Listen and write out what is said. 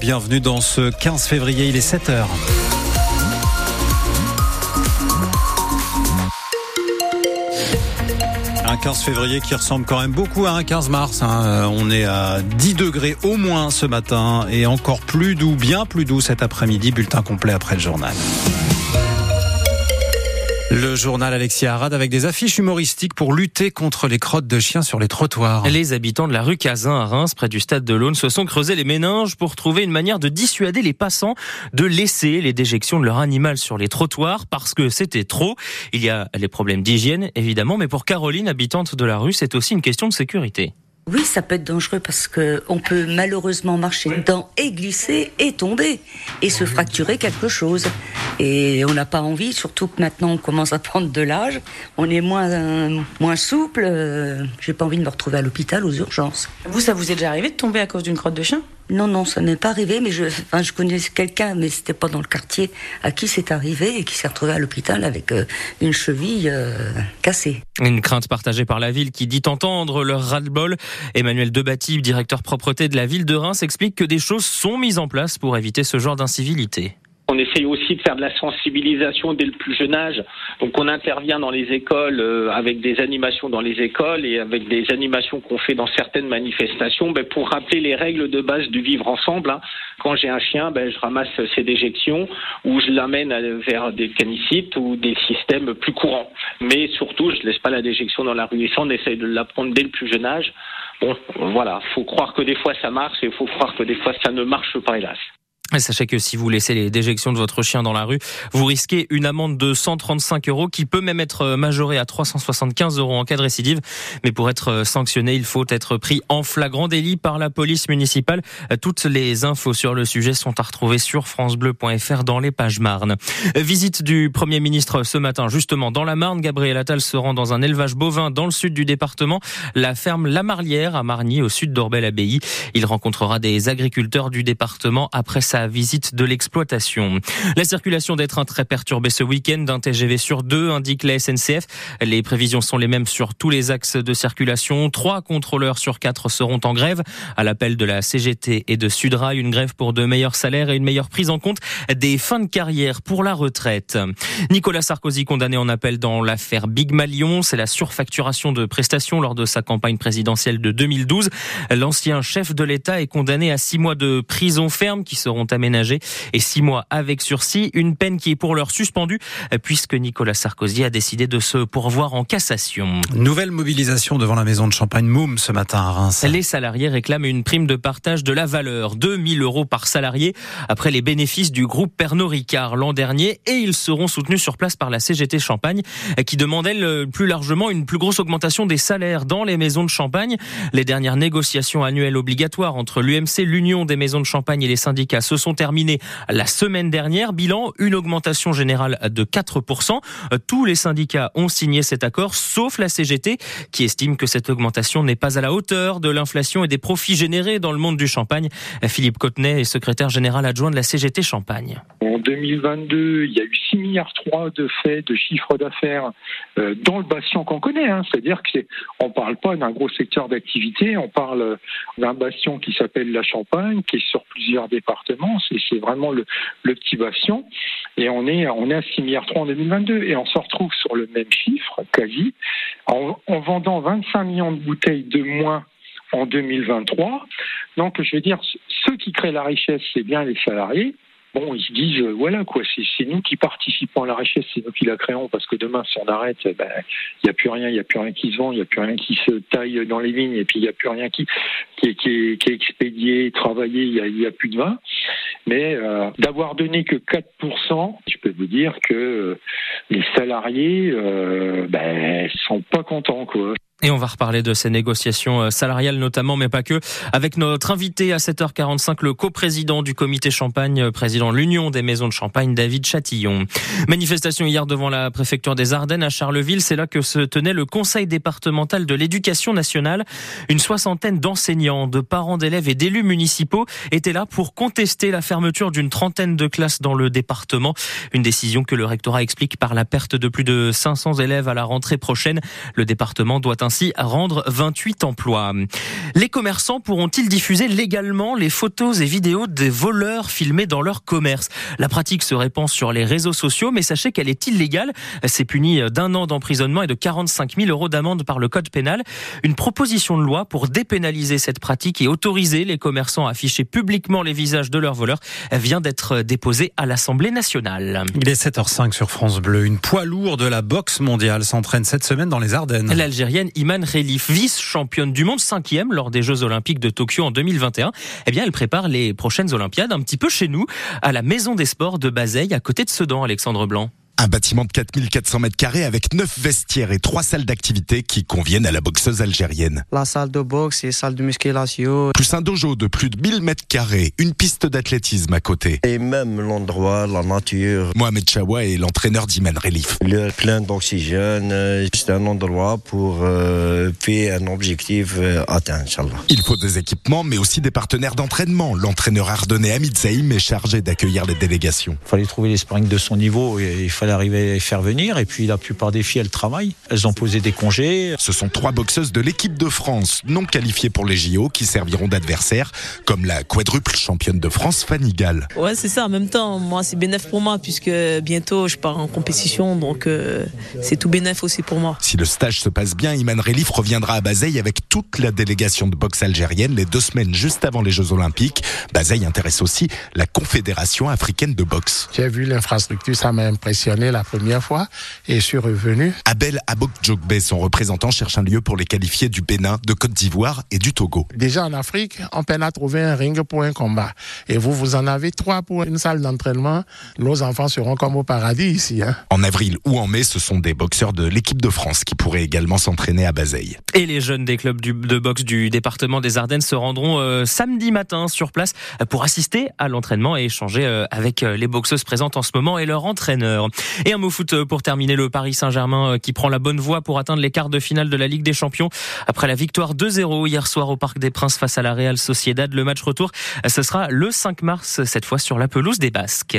Bienvenue dans ce 15 février, il est 7h. Un 15 février qui ressemble quand même beaucoup à un 15 mars. Hein. Euh, on est à 10 degrés au moins ce matin et encore plus doux, bien plus doux cet après-midi. Bulletin complet après le journal. Le journal Alexia Arad avec des affiches humoristiques pour lutter contre les crottes de chiens sur les trottoirs. Les habitants de la rue Cazin à Reims, près du stade de l'Aune, se sont creusés les méninges pour trouver une manière de dissuader les passants de laisser les déjections de leur animal sur les trottoirs parce que c'était trop. Il y a les problèmes d'hygiène, évidemment, mais pour Caroline, habitante de la rue, c'est aussi une question de sécurité. Oui, ça peut être dangereux parce que on peut malheureusement marcher dedans et glisser et tomber et se fracturer quelque chose. Et on n'a pas envie, surtout que maintenant on commence à prendre de l'âge, on est moins moins souple. Euh, J'ai pas envie de me retrouver à l'hôpital aux urgences. Vous, ça vous est déjà arrivé de tomber à cause d'une crotte de chien? Non, non, ça n'est pas arrivé, mais je, enfin, je connais quelqu'un, mais c'était pas dans le quartier, à qui c'est arrivé et qui s'est retrouvé à l'hôpital avec euh, une cheville euh, cassée. Une crainte partagée par la ville qui dit entendre leur ras-le-bol. Emmanuel Debati, directeur propreté de la ville de Reims, explique que des choses sont mises en place pour éviter ce genre d'incivilité. On essaye aussi de faire de la sensibilisation dès le plus jeune âge. Donc on intervient dans les écoles euh, avec des animations dans les écoles et avec des animations qu'on fait dans certaines manifestations ben, pour rappeler les règles de base du vivre ensemble. hein. Quand j'ai un chien, ben, je ramasse ses déjections ou je l'amène vers des canicites ou des systèmes plus courants. Mais surtout, je laisse pas la déjection dans la rue. Et ça, on essaye de l'apprendre dès le plus jeune âge. Bon, voilà, faut croire que des fois ça marche et faut croire que des fois ça ne marche pas, hélas. Sachez que si vous laissez les déjections de votre chien dans la rue, vous risquez une amende de 135 euros qui peut même être majorée à 375 euros en cas de récidive. Mais pour être sanctionné, il faut être pris en flagrant délit par la police municipale. Toutes les infos sur le sujet sont à retrouver sur francebleu.fr dans les pages Marne. Visite du Premier ministre ce matin, justement dans la Marne. Gabriel Attal se rend dans un élevage bovin dans le sud du département, la ferme La Marlière à Margny, au sud d'Orbel-Abbaye. Il rencontrera des agriculteurs du département après sa visite de l'exploitation. La circulation des trains très perturbée ce week-end, d'un TGV sur deux, indique la SNCF. Les prévisions sont les mêmes sur tous les axes de circulation. Trois contrôleurs sur quatre seront en grève. À l'appel de la CGT et de Sudrail, une grève pour de meilleurs salaires et une meilleure prise en compte des fins de carrière pour la retraite. Nicolas Sarkozy condamné en appel dans l'affaire Big Malion. C'est la surfacturation de prestations lors de sa campagne présidentielle de 2012. L'ancien chef de l'État est condamné à six mois de prison ferme qui seront aménagés et six mois avec sursis. Une peine qui est pour l'heure suspendue puisque Nicolas Sarkozy a décidé de se pourvoir en cassation. Nouvelle mobilisation devant la maison de champagne Moum ce matin à Reims. Les salariés réclament une prime de partage de la valeur, 2000 euros par salarié, après les bénéfices du groupe Pernod Ricard l'an dernier, et ils seront soutenus sur place par la CGT Champagne, qui demande, elle, plus largement une plus grosse augmentation des salaires dans les maisons de champagne. Les dernières négociations annuelles obligatoires entre l'UMC, l'Union des maisons de champagne et les syndicats se sont terminées la semaine dernière. Bilan, une augmentation générale de 4%. Tous les syndicats ont signé cet accord, sauf la CGT, qui estime que cette augmentation n'est pas à la hauteur de l'inflation et des profits générés dans le monde du champagne. Philippe Cotenay est secrétaire général adjoint de la CGT Champagne. En 2022, il y a eu 6 milliards 3 de faits de chiffre d'affaires euh, dans le bastion qu'on connaît. Hein. C'est-à-dire que c'est, on parle pas d'un gros secteur d'activité, on parle d'un bastion qui s'appelle la Champagne, qui est sur plusieurs départements. C'est, vraiment le, petit bastion. Et on est, on est à 6 milliards 3 en 2022 et on se retrouve sur le même chiffre, quasi, en, en vendant 25 millions de bouteilles de moins en 2023. Donc, je veux dire, ceux qui créent la richesse, c'est bien les salariés. Bon, ils se disent, euh, voilà quoi, c'est, nous qui participons à la richesse, c'est nous qui la créons, parce que demain, si on arrête, il ben, n'y a plus rien, il n'y a plus rien qui se vend, il n'y a plus rien qui se taille dans les vignes, et puis il n'y a plus rien qui, qui, est, qui, est, qui est expédié, travaillé, il n'y a, a plus de vin. Mais euh, d'avoir donné que 4%, je peux vous dire que euh, les salariés euh, ben, sont pas contents, quoi. Et on va reparler de ces négociations euh, salariales notamment, mais pas que, avec notre invité à 7h45, le coprésident du comité Champagne, euh, président de l'Union des maisons de Champagne, David Chatillon. Manifestation hier devant la préfecture des Ardennes à Charleville, c'est là que se tenait le conseil départemental de l'éducation nationale. Une soixantaine d'enseignants, de parents d'élèves et d'élus municipaux étaient là pour contester la fermeture d'une trentaine de classes dans le département. Une décision que le rectorat explique par la perte de plus de 500 élèves à la rentrée prochaine. Le département doit ainsi rendre 28 emplois. Les commerçants pourront-ils diffuser légalement les photos et vidéos des voleurs filmés dans leur commerce? La pratique se répand sur les réseaux sociaux, mais sachez qu'elle est illégale. C'est puni d'un an d'emprisonnement et de 45 000 euros d'amende par le code pénal. Une proposition de loi pour dépénaliser cette pratique et autoriser les commerçants à afficher publiquement les visages de leurs voleurs vient d'être déposée à l'Assemblée nationale. Il est 7h05 sur France Bleu. Une poids lourde de la boxe mondiale s'entraîne cette semaine dans les Ardennes. L'Algérienne Iman Khelif, vice-championne du monde, cinquième lors des Jeux Olympiques de Tokyo en 2021, eh bien, elle prépare les prochaines Olympiades un petit peu chez nous, à la Maison des Sports de Bazeille, à côté de Sedan, Alexandre Blanc. Un bâtiment de 4400 mètres carrés avec 9 vestiaires et 3 salles d'activité qui conviennent à la boxeuse algérienne. La salle de boxe et salle de musculation. Plus un dojo de plus de 1000 mètres carrés, une piste d'athlétisme à côté. Et même l'endroit, la nature. Mohamed Chawa est l'entraîneur d'Iman Relif. Le plein d'oxygène, euh, c'est un endroit pour euh, faire un objectif euh, atteint, Inch'Allah. Il faut des équipements, mais aussi des partenaires d'entraînement. L'entraîneur ardennais Hamid Zaïm est chargé d'accueillir les délégations. Il fallait trouver les sparring de son niveau et il fallait arriver à les faire venir. Et puis la plupart des filles, elles travaillent. Elles ont posé des congés. Ce sont trois boxeuses de l'équipe de France, non qualifiées pour les JO, qui serviront d'adversaires, comme la quadruple championne de France, Fanny Gall. Ouais, c'est ça. En même temps, moi, c'est bénéf pour moi, puisque bientôt, je pars en compétition. Donc, euh, c'est tout bénéf aussi pour moi. Si le stage se passe bien, Iman Relif reviendra à Bazeille avec toute la délégation de boxe algérienne les deux semaines juste avant les Jeux Olympiques. Bazeille intéresse aussi la Confédération africaine de boxe. J'ai vu l'infrastructure, ça m'a impressionné la première fois et je suis revenu. Abel Abok Djokbe, son représentant, cherche un lieu pour les qualifier du Bénin, de Côte d'Ivoire et du Togo. Déjà en Afrique, on peine à trouver un ring pour un combat. Et vous, vous en avez trois pour une salle d'entraînement. Nos enfants seront comme au paradis ici. Hein. En avril ou en mai, ce sont des boxeurs de l'équipe de France qui pourraient également s'entraîner à Bazeille. Et les jeunes des clubs du- de boxe du département des Ardennes se rendront euh, samedi matin sur place pour assister à l'entraînement et échanger euh, avec euh, les boxeuses présentes en ce moment et leur entraîneur. Et un mot foot euh, pour terminer le Paris Saint-Germain euh, qui prend la bonne voie pour atteindre les quarts de finale de la Ligue des Champions après la victoire 2-0 hier soir au Parc des Princes face à la Real Sociedad. Le match retour, euh, ce sera le 5 mars, cette fois sur la pelouse des Basques.